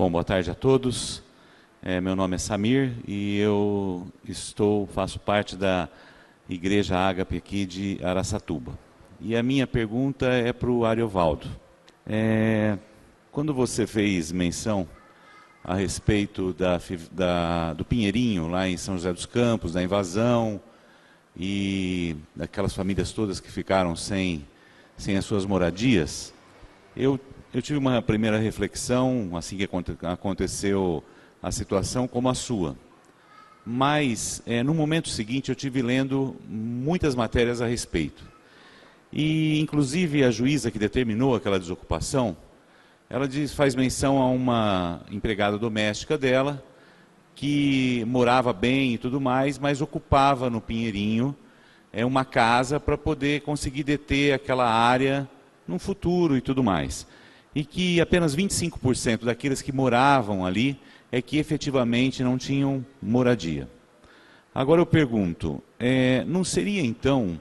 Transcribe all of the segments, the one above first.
Bom, boa tarde a todos. É, meu nome é Samir e eu estou faço parte da Igreja Ágape aqui de Araçatuba. E a minha pergunta é para o Ariovaldo. É, quando você fez menção a respeito da, da, do Pinheirinho, lá em São José dos Campos, da invasão e daquelas famílias todas que ficaram sem, sem as suas moradias, eu, eu tive uma primeira reflexão, assim que aconteceu a situação, como a sua. Mas, é, no momento seguinte, eu tive lendo muitas matérias a respeito. E, inclusive, a juíza que determinou aquela desocupação, ela diz, faz menção a uma empregada doméstica dela, que morava bem e tudo mais, mas ocupava no Pinheirinho é, uma casa para poder conseguir deter aquela área no futuro e tudo mais. E que apenas 25% daqueles que moravam ali é que efetivamente não tinham moradia. Agora eu pergunto, é, não seria então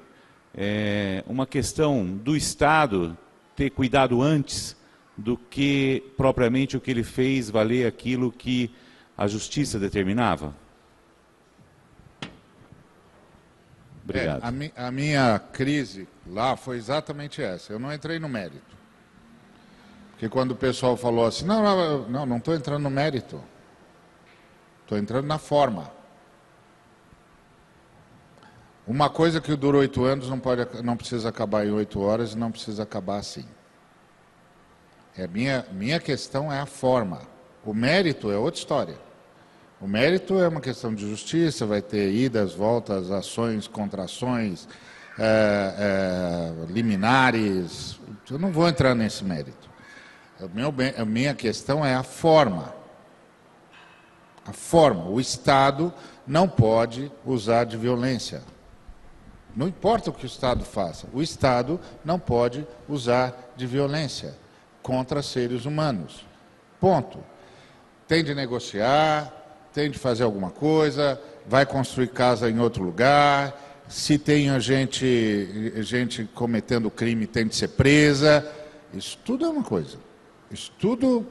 é, uma questão do Estado ter cuidado antes do que propriamente o que ele fez valer aquilo que a justiça determinava? Obrigado. É, a, mi, a minha crise lá foi exatamente essa. Eu não entrei no mérito. Porque quando o pessoal falou assim, não, não, não estou entrando no mérito. Estou entrando na forma. Uma coisa que dura oito anos não, pode, não precisa acabar em oito horas e não precisa acabar assim. É minha, minha questão é a forma. O mérito é outra história. O mérito é uma questão de justiça, vai ter idas, voltas, ações, contrações, é, é, liminares. Eu não vou entrar nesse mérito. A minha questão é a forma. A forma. O Estado não pode usar de violência. Não importa o que o Estado faça, o Estado não pode usar de violência contra seres humanos. Ponto. Tem de negociar, tem de fazer alguma coisa, vai construir casa em outro lugar. Se tem gente, gente cometendo crime, tem de ser presa. Isso tudo é uma coisa. Isso tudo.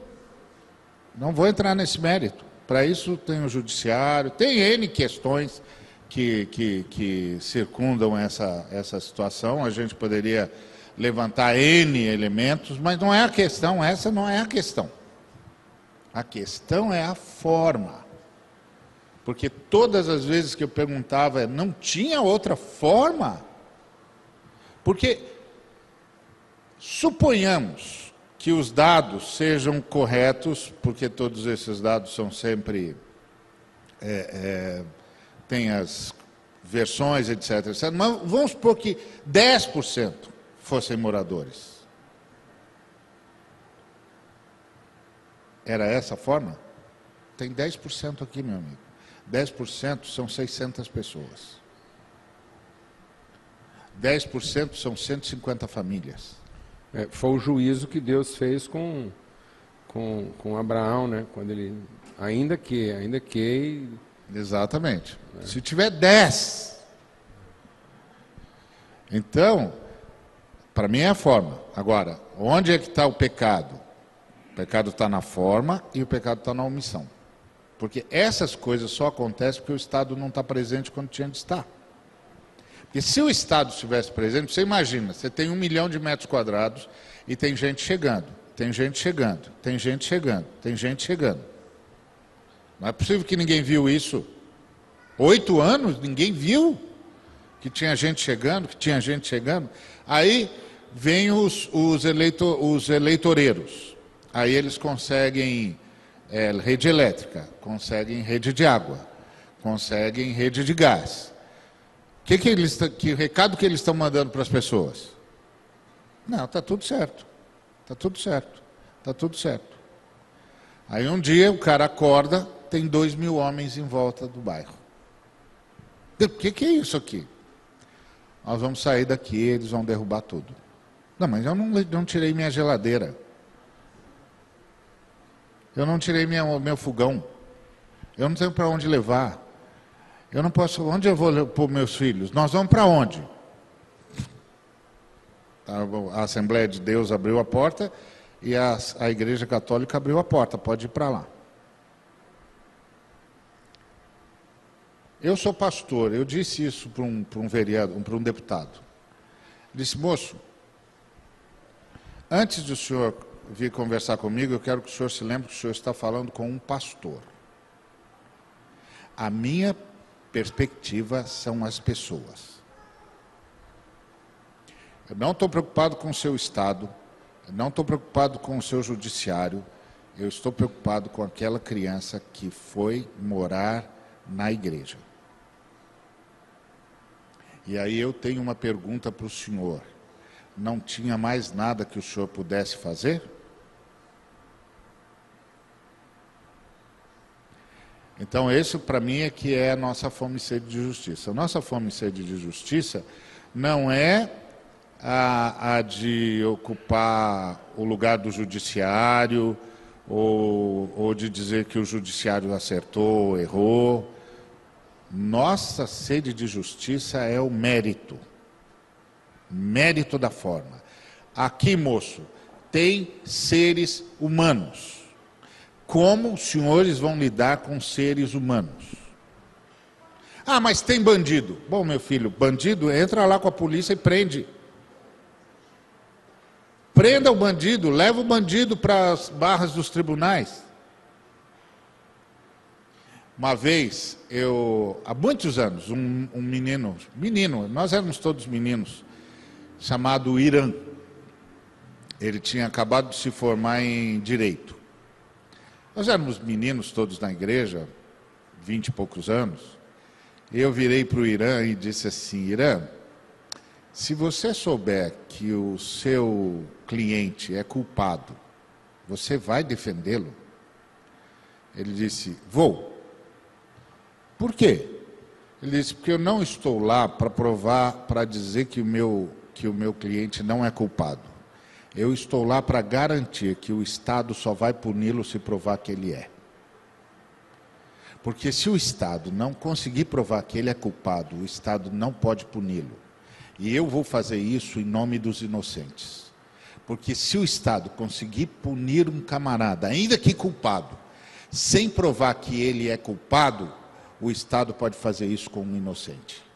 Não vou entrar nesse mérito. Para isso tem o judiciário, tem N questões que, que, que circundam essa, essa situação. A gente poderia levantar N elementos, mas não é a questão, essa não é a questão. A questão é a forma. Porque todas as vezes que eu perguntava, não tinha outra forma? Porque suponhamos que os dados sejam corretos, porque todos esses dados são sempre. É, é, tem as versões, etc, etc. Mas vamos supor que 10% fossem moradores. Era essa a forma? Tem 10% aqui, meu amigo. 10% são 600 pessoas. 10% são 150 famílias. É, foi o juízo que Deus fez com, com, com Abraão, né? Quando ele, ainda que, ainda que. Exatamente. É. Se tiver 10. Então, para mim é a forma. Agora, onde é que está o pecado? O pecado está na forma e o pecado está na omissão. Porque essas coisas só acontecem porque o Estado não está presente quando tinha de estar. Porque se o Estado estivesse presente, você imagina, você tem um milhão de metros quadrados e tem gente chegando, tem gente chegando, tem gente chegando, tem gente chegando. Não é possível que ninguém viu isso. Oito anos, ninguém viu que tinha gente chegando, que tinha gente chegando. Aí vêm os, os, eleito, os eleitoreiros. Aí eles conseguem é, rede elétrica, conseguem rede de água, conseguem rede de gás. Que, que, eles, que recado que eles estão mandando para as pessoas? Não, está tudo certo. Está tudo certo. Está tudo certo. Aí um dia o cara acorda, tem dois mil homens em volta do bairro. O que, que é isso aqui? Nós vamos sair daqui, eles vão derrubar tudo. Não, mas eu não, não tirei minha geladeira. Eu não tirei minha, meu fogão. Eu não tenho para onde levar. Eu não posso. Onde eu vou pôr meus filhos? Nós vamos para onde? A Assembleia de Deus abriu a porta e a, a Igreja Católica abriu a porta, pode ir para lá. Eu sou pastor, eu disse isso para um, para um vereador, para um deputado. Disse, moço, antes do senhor vir conversar comigo, eu quero que o senhor se lembre que o senhor está falando com um pastor. A minha perspectiva são as pessoas. Eu não estou preocupado com o seu Estado, não estou preocupado com o seu judiciário, eu estou preocupado com aquela criança que foi morar na igreja. E aí eu tenho uma pergunta para o senhor. Não tinha mais nada que o senhor pudesse fazer? Então, esse para mim é que é a nossa fome e sede de justiça. A nossa fome e sede de justiça não é a, a de ocupar o lugar do judiciário ou, ou de dizer que o judiciário acertou, errou. Nossa sede de justiça é o mérito. Mérito da forma. Aqui, moço, tem seres humanos. Como os senhores vão lidar com seres humanos? Ah, mas tem bandido. Bom, meu filho, bandido entra lá com a polícia e prende. Prenda o bandido, leva o bandido para as barras dos tribunais. Uma vez, eu, há muitos anos, um, um, menino, menino, nós éramos todos meninos, chamado Irã. Ele tinha acabado de se formar em direito. Nós éramos meninos todos na igreja, vinte e poucos anos. Eu virei para o Irã e disse assim: Irã, se você souber que o seu cliente é culpado, você vai defendê-lo? Ele disse: Vou. Por quê? Ele disse, porque eu não estou lá para provar, para dizer que o, meu, que o meu cliente não é culpado. Eu estou lá para garantir que o Estado só vai puni-lo se provar que ele é. Porque se o Estado não conseguir provar que ele é culpado, o Estado não pode puni-lo. E eu vou fazer isso em nome dos inocentes. Porque se o Estado conseguir punir um camarada, ainda que culpado, sem provar que ele é culpado, o Estado pode fazer isso com um inocente.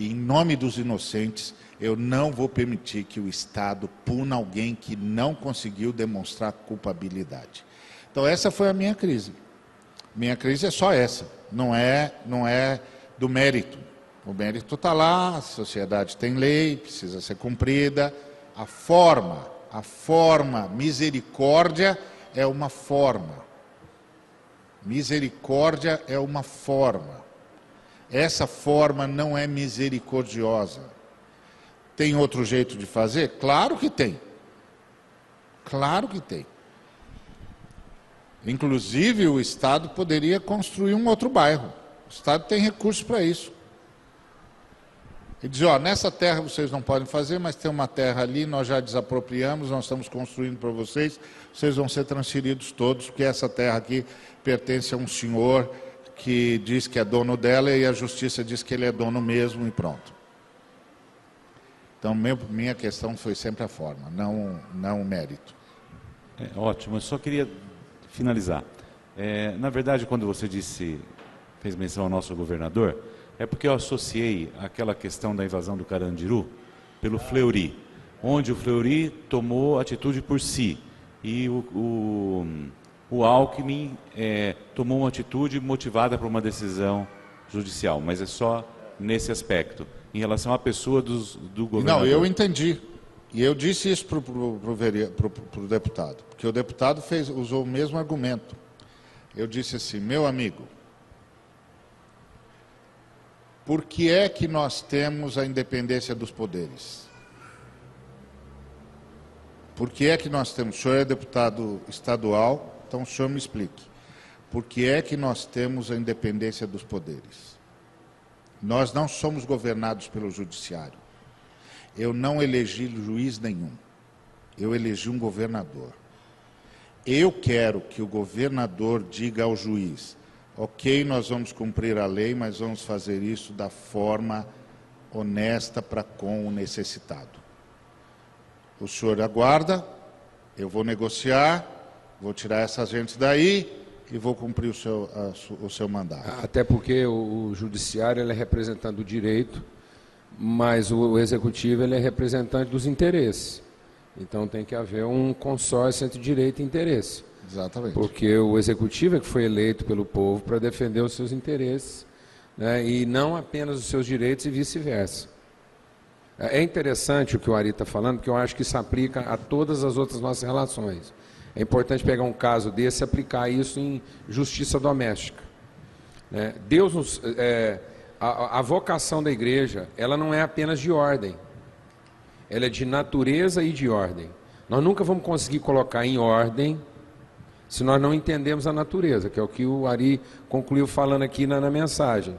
E em nome dos inocentes, eu não vou permitir que o Estado puna alguém que não conseguiu demonstrar culpabilidade. Então essa foi a minha crise. Minha crise é só essa, não é, não é do mérito. O mérito está lá, a sociedade tem lei, precisa ser cumprida. A forma, a forma, misericórdia é uma forma. Misericórdia é uma forma. Essa forma não é misericordiosa. Tem outro jeito de fazer? Claro que tem. Claro que tem. Inclusive, o Estado poderia construir um outro bairro. O Estado tem recursos para isso. E dizer, ó, nessa terra vocês não podem fazer, mas tem uma terra ali, nós já desapropriamos, nós estamos construindo para vocês, vocês vão ser transferidos todos, porque essa terra aqui pertence a um senhor que diz que é dono dela e a justiça diz que ele é dono mesmo e pronto. Então, meu, minha questão foi sempre a forma, não, não o mérito. É, ótimo, eu só queria finalizar. É, na verdade, quando você disse, fez menção ao nosso governador, é porque eu associei aquela questão da invasão do Carandiru pelo Fleury, onde o Fleury tomou atitude por si e o, o, o Alckmin é, tomou uma atitude motivada por uma decisão judicial, mas é só nesse aspecto, em relação à pessoa dos, do governador. Não, eu entendi. E eu disse isso para o deputado, porque o deputado fez, usou o mesmo argumento. Eu disse assim, meu amigo, por que é que nós temos a independência dos poderes? Por que é que nós temos? O senhor é deputado estadual, então o senhor me explique. Por que é que nós temos a independência dos poderes? Nós não somos governados pelo judiciário. Eu não elegi juiz nenhum. Eu elegi um governador. Eu quero que o governador diga ao juiz: ok, nós vamos cumprir a lei, mas vamos fazer isso da forma honesta para com o necessitado. O senhor aguarda, Eu vou negociar, vou tirar essas gente daí e vou cumprir o seu, a, o seu mandato. Até porque o, o judiciário ele é representante do direito, mas o, o executivo ele é representante dos interesses. Então tem que haver um consórcio entre direito e interesse. Exatamente. Porque o executivo é que foi eleito pelo povo para defender os seus interesses né, e não apenas os seus direitos e vice-versa. É interessante o que o Ari está falando, porque eu acho que isso aplica a todas as outras nossas relações. É importante pegar um caso desse e aplicar isso em justiça doméstica. Né? Deus nos, é, a, a vocação da igreja, ela não é apenas de ordem, ela é de natureza e de ordem. Nós nunca vamos conseguir colocar em ordem se nós não entendemos a natureza, que é o que o Ari concluiu falando aqui na, na mensagem.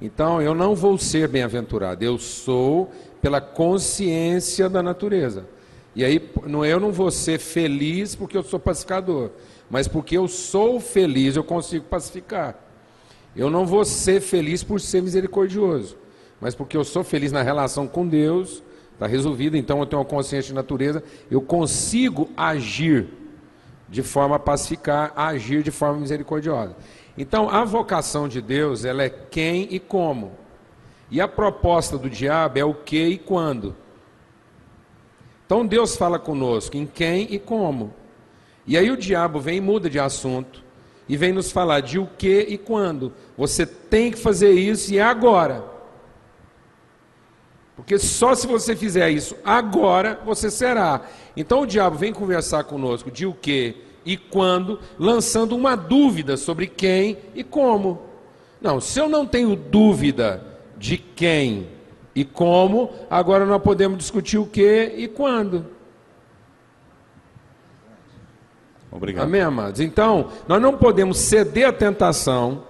Então, eu não vou ser bem-aventurado, eu sou pela consciência da natureza. E aí, eu não vou ser feliz porque eu sou pacificador, mas porque eu sou feliz, eu consigo pacificar. Eu não vou ser feliz por ser misericordioso, mas porque eu sou feliz na relação com Deus, está resolvido, então eu tenho uma consciência de natureza, eu consigo agir de forma a pacificar, agir de forma misericordiosa. Então, a vocação de Deus, ela é quem e como. E a proposta do diabo é o que e quando. Então Deus fala conosco em quem e como. E aí o diabo vem e muda de assunto e vem nos falar de o que e quando. Você tem que fazer isso e é agora. Porque só se você fizer isso agora, você será. Então o diabo vem conversar conosco de o que e quando, lançando uma dúvida sobre quem e como. Não, se eu não tenho dúvida de quem e como, agora nós podemos discutir o que e quando. Obrigado. Amém, amados? Então, nós não podemos ceder à tentação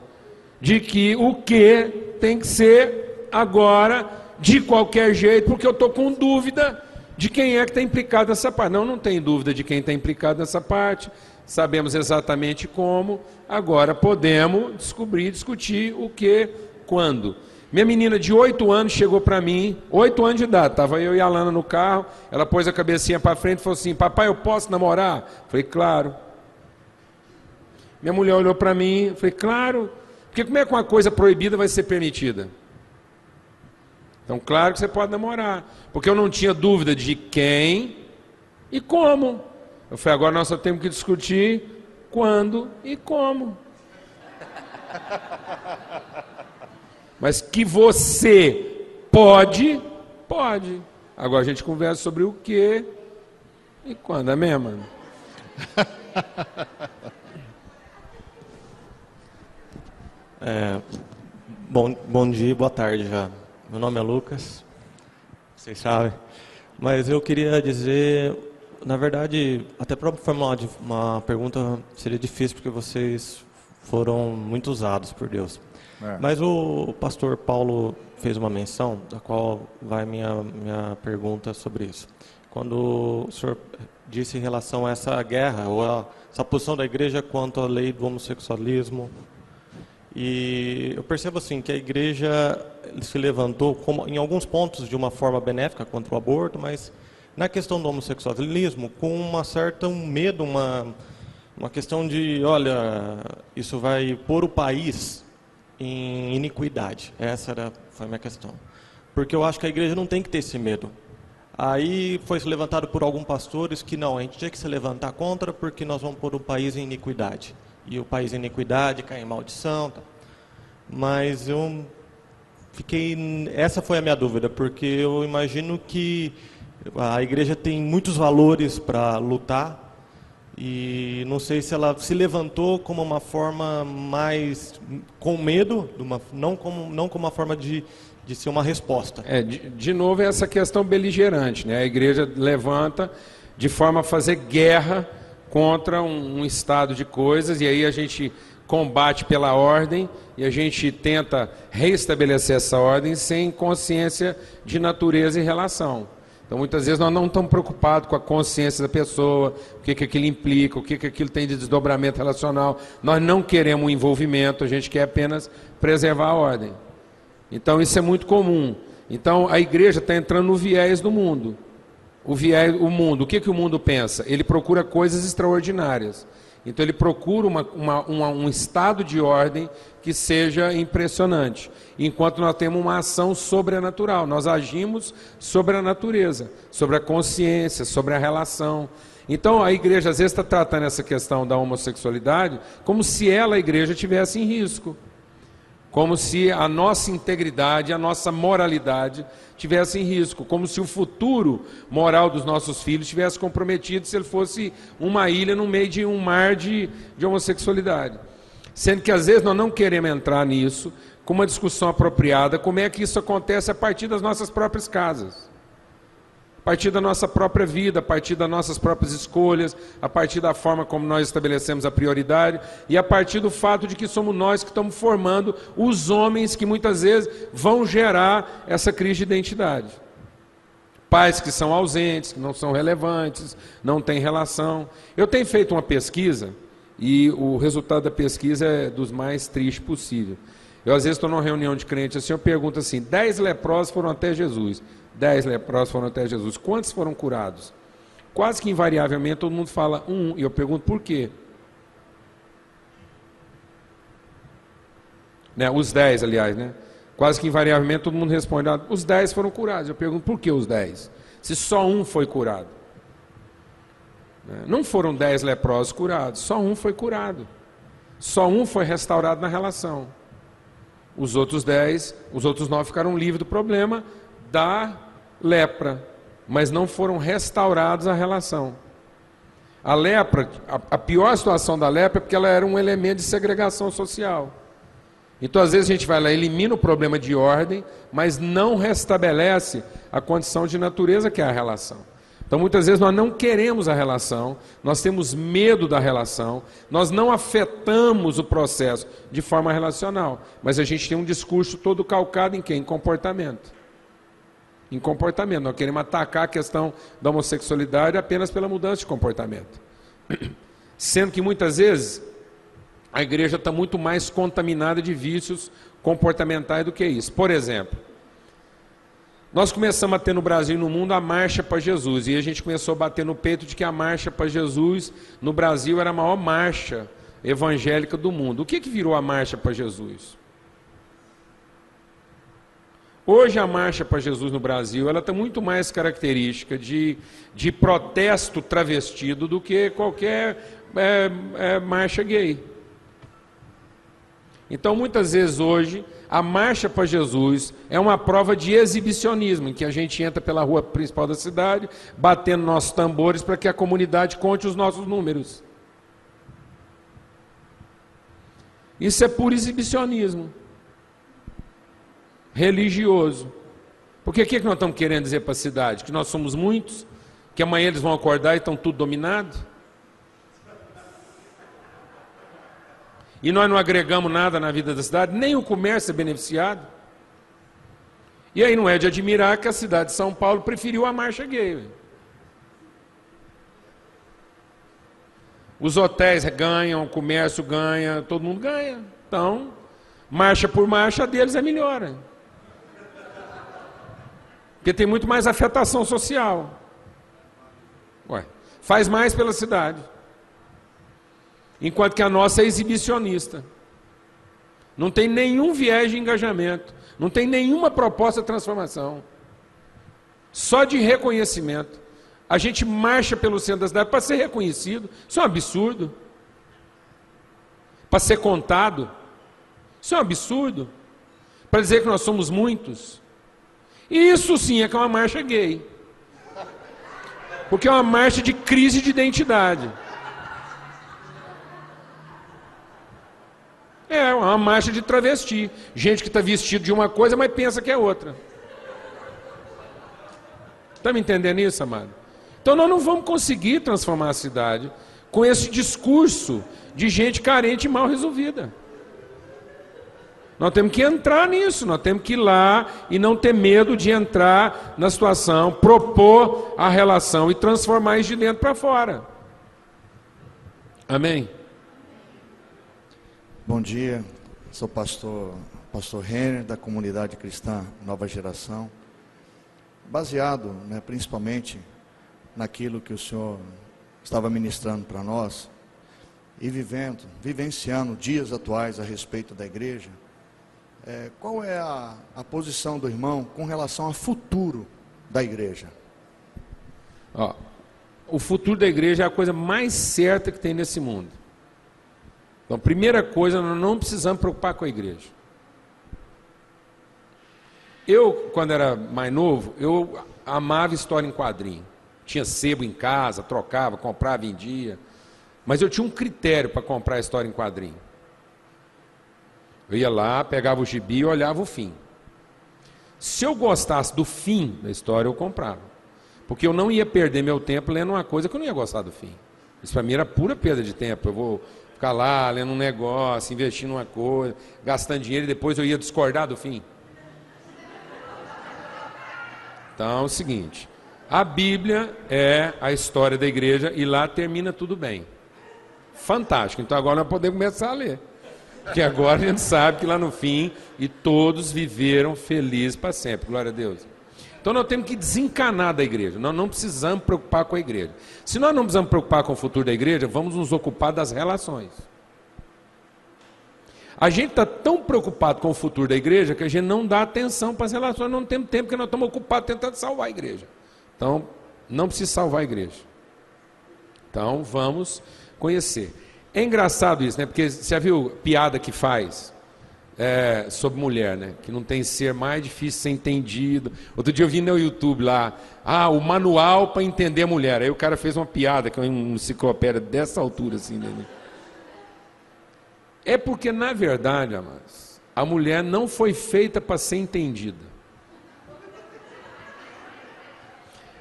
de que o que tem que ser agora, de qualquer jeito, porque eu estou com dúvida de quem é que está implicado nessa parte. Não, não tem dúvida de quem está implicado nessa parte, sabemos exatamente como, agora podemos descobrir, discutir o que, quando. Minha menina de 8 anos chegou para mim, 8 anos de idade, estava eu e a Lana no carro, ela pôs a cabecinha para frente e falou assim, papai, eu posso namorar? Falei, claro. Minha mulher olhou para mim, falei, claro, porque como é que uma coisa proibida vai ser permitida? Então, claro que você pode namorar, porque eu não tinha dúvida de quem e como. Eu falei, agora nós só temos que discutir quando e como. Mas que você pode, pode. Agora a gente conversa sobre o que e quando, é mesmo, mano? É, bom, bom dia, boa tarde já. Meu nome é Lucas, vocês sabem. Mas eu queria dizer, na verdade, até para formular uma pergunta seria difícil porque vocês foram muito usados por Deus. É. Mas o pastor Paulo fez uma menção, da qual vai minha, minha pergunta sobre isso. Quando o senhor disse em relação a essa guerra, ou a, essa posição da igreja quanto à lei do homossexualismo, e eu percebo assim que a igreja se levantou como, em alguns pontos de uma forma benéfica contra o aborto, mas na questão do homossexualismo com uma certa um medo, uma uma questão de, olha, isso vai pôr o país em iniquidade. Essa era, foi a minha questão. Porque eu acho que a igreja não tem que ter esse medo. Aí foi levantado por alguns pastores que não, a gente tinha que se levantar contra porque nós vamos pôr o país em iniquidade. E o país em iniquidade cai em maldição. Tá. Mas eu fiquei. Essa foi a minha dúvida, porque eu imagino que a igreja tem muitos valores para lutar e não sei se ela se levantou como uma forma mais com medo, uma, não, como, não como uma forma de, de ser uma resposta. É, de, de novo, é essa questão beligerante. Né? A igreja levanta de forma a fazer guerra contra um, um estado de coisas, e aí a gente combate pela ordem e a gente tenta restabelecer essa ordem sem consciência de natureza e relação. Então, muitas vezes, nós não estamos preocupados com a consciência da pessoa, o que, que aquilo implica, o que, que aquilo tem de desdobramento relacional. Nós não queremos um envolvimento, a gente quer apenas preservar a ordem. Então, isso é muito comum. Então, a igreja está entrando no viés do mundo. o viés, o mundo, o que, que o mundo pensa? Ele procura coisas extraordinárias. Então ele procura uma, uma, uma, um estado de ordem que seja impressionante, enquanto nós temos uma ação sobrenatural. Nós agimos sobre a natureza, sobre a consciência, sobre a relação. Então a igreja às vezes está tratando essa questão da homossexualidade como se ela, a igreja, tivesse em risco como se a nossa integridade, a nossa moralidade tivesse em risco, como se o futuro moral dos nossos filhos tivesse comprometido se ele fosse uma ilha no meio de um mar de, de homossexualidade. Sendo que às vezes nós não queremos entrar nisso com uma discussão apropriada, como é que isso acontece a partir das nossas próprias casas partir da nossa própria vida, a partir das nossas próprias escolhas, a partir da forma como nós estabelecemos a prioridade e a partir do fato de que somos nós que estamos formando os homens que muitas vezes vão gerar essa crise de identidade. Pais que são ausentes, que não são relevantes, não têm relação. Eu tenho feito uma pesquisa e o resultado da pesquisa é dos mais tristes possível. Eu às vezes estou numa reunião de crentes assim, eu pergunto assim: dez leprosos foram até Jesus. Dez leprosos foram até Jesus. Quantos foram curados? Quase que invariavelmente todo mundo fala um, e eu pergunto por quê? Né, os dez, aliás, né? Quase que invariavelmente todo mundo responde: ah, os dez foram curados. Eu pergunto por que os dez? Se só um foi curado. Né, não foram dez leprosos curados, só um foi curado. Só um foi restaurado na relação. Os outros dez, os outros nove ficaram livres do problema da lepra, mas não foram restaurados a relação. A lepra, a, a pior situação da lepra é porque ela era um elemento de segregação social. Então, às vezes, a gente vai lá, elimina o problema de ordem, mas não restabelece a condição de natureza que é a relação. Então, muitas vezes, nós não queremos a relação, nós temos medo da relação, nós não afetamos o processo de forma relacional, mas a gente tem um discurso todo calcado em quem? Em comportamento em comportamento. Nós queremos atacar a questão da homossexualidade apenas pela mudança de comportamento. Sendo que muitas vezes a igreja está muito mais contaminada de vícios comportamentais do que isso. Por exemplo, nós começamos a ter no Brasil e no mundo a marcha para Jesus, e a gente começou a bater no peito de que a marcha para Jesus no Brasil era a maior marcha evangélica do mundo. O que, que virou a marcha para Jesus? Hoje a marcha para Jesus no Brasil ela tem muito mais característica de, de protesto travestido do que qualquer é, é, marcha gay. Então muitas vezes hoje a marcha para Jesus é uma prova de exibicionismo, em que a gente entra pela rua principal da cidade, batendo nossos tambores para que a comunidade conte os nossos números. Isso é puro exibicionismo religioso. Porque o que, é que nós estamos querendo dizer para a cidade? Que nós somos muitos? Que amanhã eles vão acordar e estão tudo dominado? E nós não agregamos nada na vida da cidade, nem o comércio é beneficiado. E aí não é de admirar que a cidade de São Paulo preferiu a marcha gay. Os hotéis ganham, o comércio ganha, todo mundo ganha. Então, marcha por marcha, deles é melhor. Porque tem muito mais afetação social. Ué, faz mais pela cidade. Enquanto que a nossa é exibicionista. Não tem nenhum viés de engajamento. Não tem nenhuma proposta de transformação. Só de reconhecimento. A gente marcha pelo centro da cidade para ser reconhecido. Isso é um absurdo. Para ser contado. Isso é um absurdo. Para dizer que nós somos muitos. Isso sim é que é uma marcha gay. Porque é uma marcha de crise de identidade. É uma marcha de travesti. Gente que está vestido de uma coisa, mas pensa que é outra. Está me entendendo isso, amado? Então nós não vamos conseguir transformar a cidade com esse discurso de gente carente e mal resolvida. Nós temos que entrar nisso, nós temos que ir lá e não ter medo de entrar na situação, propor a relação e transformar isso de dentro para fora. Amém? Bom dia, sou pastor, pastor Renner, da comunidade cristã Nova Geração. Baseado né, principalmente naquilo que o senhor estava ministrando para nós e vivendo, vivenciando dias atuais a respeito da igreja, é, qual é a, a posição do irmão com relação ao futuro da igreja? Ó, o futuro da igreja é a coisa mais certa que tem nesse mundo. Então, primeira coisa, nós não precisamos preocupar com a igreja. Eu, quando era mais novo, eu amava história em quadrinho. Tinha sebo em casa, trocava, comprava, vendia. Mas eu tinha um critério para comprar história em quadrinho. Eu ia lá, pegava o gibi e olhava o fim. Se eu gostasse do fim da história, eu comprava. Porque eu não ia perder meu tempo lendo uma coisa que eu não ia gostar do fim. Isso para mim era pura perda de tempo. Eu vou ficar lá lendo um negócio, investindo uma coisa, gastando dinheiro e depois eu ia discordar do fim. Então é o seguinte: a Bíblia é a história da igreja e lá termina tudo bem. Fantástico. Então agora nós podemos começar a ler. Porque agora a gente sabe que lá no fim e todos viveram felizes para sempre. Glória a Deus. Então nós temos que desencanar da igreja. Nós não precisamos preocupar com a igreja. Se nós não precisamos preocupar com o futuro da igreja, vamos nos ocupar das relações. A gente está tão preocupado com o futuro da igreja que a gente não dá atenção para as relações, não temos tempo, porque nós estamos ocupados tentando salvar a igreja. Então, não precisa salvar a igreja. Então, vamos conhecer. É engraçado isso, né? Porque você já viu piada que faz é, sobre mulher, né? Que não tem ser mais difícil ser entendido. Outro dia eu vi no YouTube lá, ah, o manual para entender a mulher. Aí o cara fez uma piada, que é uma enciclopédia dessa altura, assim, né? É porque, na verdade, amados, a mulher não foi feita para ser entendida.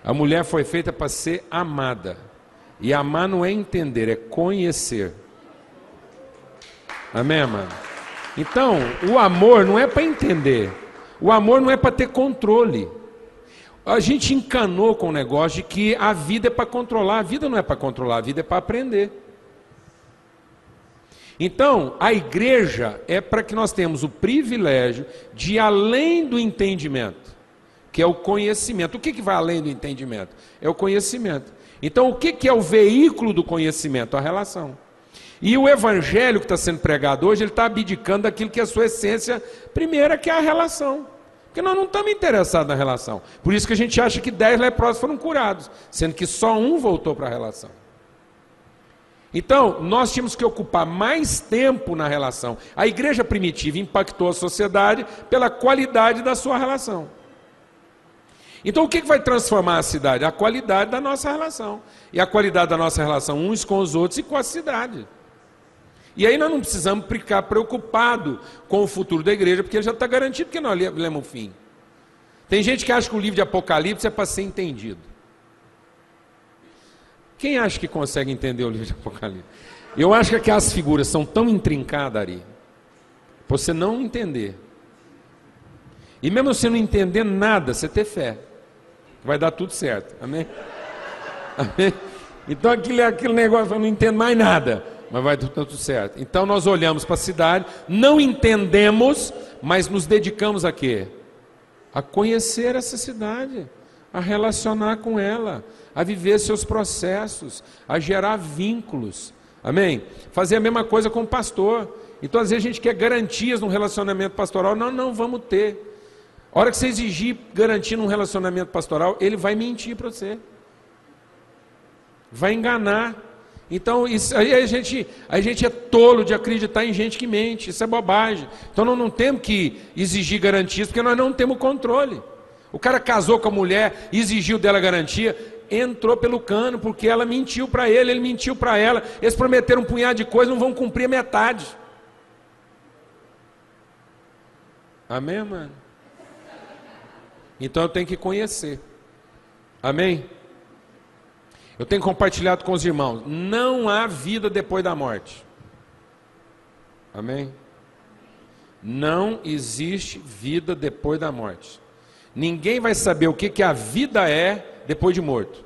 A mulher foi feita para ser amada. E amar não é entender, é conhecer. Amém, mano? Então, o amor não é para entender. O amor não é para ter controle. A gente encanou com o negócio de que a vida é para controlar. A vida não é para controlar, a vida é para aprender. Então, a igreja é para que nós tenhamos o privilégio de além do entendimento, que é o conhecimento. O que, que vai além do entendimento? É o conhecimento. Então, o que, que é o veículo do conhecimento? A relação. E o evangelho que está sendo pregado hoje, ele está abdicando daquilo que é a sua essência primeira, que é a relação. Porque nós não estamos interessados na relação. Por isso que a gente acha que dez leprosos foram curados, sendo que só um voltou para a relação. Então, nós tínhamos que ocupar mais tempo na relação. A igreja primitiva impactou a sociedade pela qualidade da sua relação. Então, o que vai transformar a cidade? A qualidade da nossa relação. E a qualidade da nossa relação uns com os outros e com a cidade. E aí nós não precisamos ficar preocupados com o futuro da igreja, porque já está garantido que nós lemos o fim. Tem gente que acha que o livro de Apocalipse é para ser entendido. Quem acha que consegue entender o livro de Apocalipse? Eu acho que aquelas figuras são tão intrincadas, Ari, para você não entender. E mesmo você não entender nada, você ter fé. Vai dar tudo certo. Amém? Amém? Então aquele, aquele negócio, eu não entendo mais nada, mas vai dar tudo certo. Então nós olhamos para a cidade, não entendemos, mas nos dedicamos a quê? A conhecer essa cidade, a relacionar com ela, a viver seus processos, a gerar vínculos. Amém? Fazer a mesma coisa com o pastor. Então, às vezes, a gente quer garantias no relacionamento pastoral. Não, não vamos ter. A hora que você exigir garantia num relacionamento pastoral, ele vai mentir para você. Vai enganar. Então, isso, aí a gente, a gente é tolo de acreditar em gente que mente. Isso é bobagem. Então, nós não temos que exigir garantias, porque nós não temos controle. O cara casou com a mulher, exigiu dela garantia entrou pelo cano, porque ela mentiu para ele, ele mentiu para ela. Eles prometeram um punhado de coisas, não vão cumprir a metade. Amém, mano? Então eu tenho que conhecer. Amém? Eu tenho compartilhado com os irmãos. Não há vida depois da morte. Amém? Não existe vida depois da morte. Ninguém vai saber o que, que a vida é depois de morto.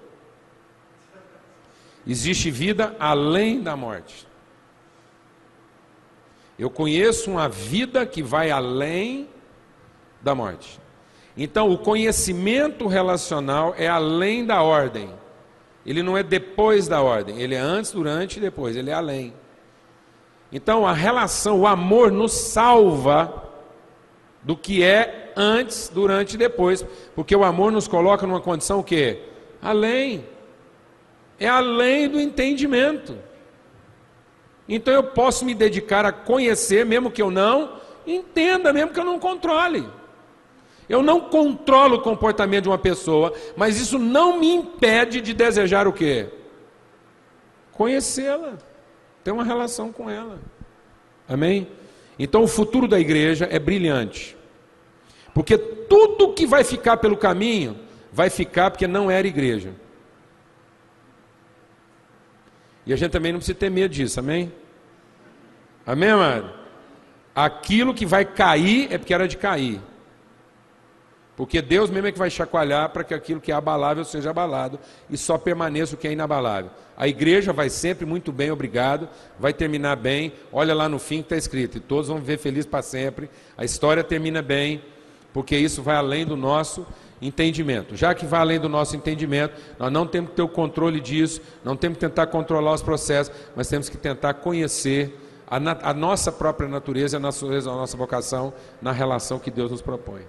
Existe vida além da morte. Eu conheço uma vida que vai além da morte. Então, o conhecimento relacional é além da ordem. Ele não é depois da ordem, ele é antes, durante e depois, ele é além. Então a relação, o amor nos salva do que é antes, durante e depois, porque o amor nos coloca numa condição o quê? Além. É além do entendimento. Então eu posso me dedicar a conhecer, mesmo que eu não entenda, mesmo que eu não controle. Eu não controlo o comportamento de uma pessoa, mas isso não me impede de desejar o quê? Conhecê-la, ter uma relação com ela. Amém? Então o futuro da igreja é brilhante. Porque tudo que vai ficar pelo caminho, vai ficar porque não era igreja. E a gente também não precisa ter medo disso, amém? Amém, amado? Aquilo que vai cair é porque era de cair. Porque Deus mesmo é que vai chacoalhar para que aquilo que é abalável seja abalado e só permaneça o que é inabalável. A igreja vai sempre muito bem, obrigado, vai terminar bem. Olha lá no fim que está escrito: e todos vão viver felizes para sempre. A história termina bem, porque isso vai além do nosso entendimento. Já que vai além do nosso entendimento, nós não temos que ter o controle disso, não temos que tentar controlar os processos, mas temos que tentar conhecer a, a nossa própria natureza, a nossa, a nossa vocação na relação que Deus nos propõe.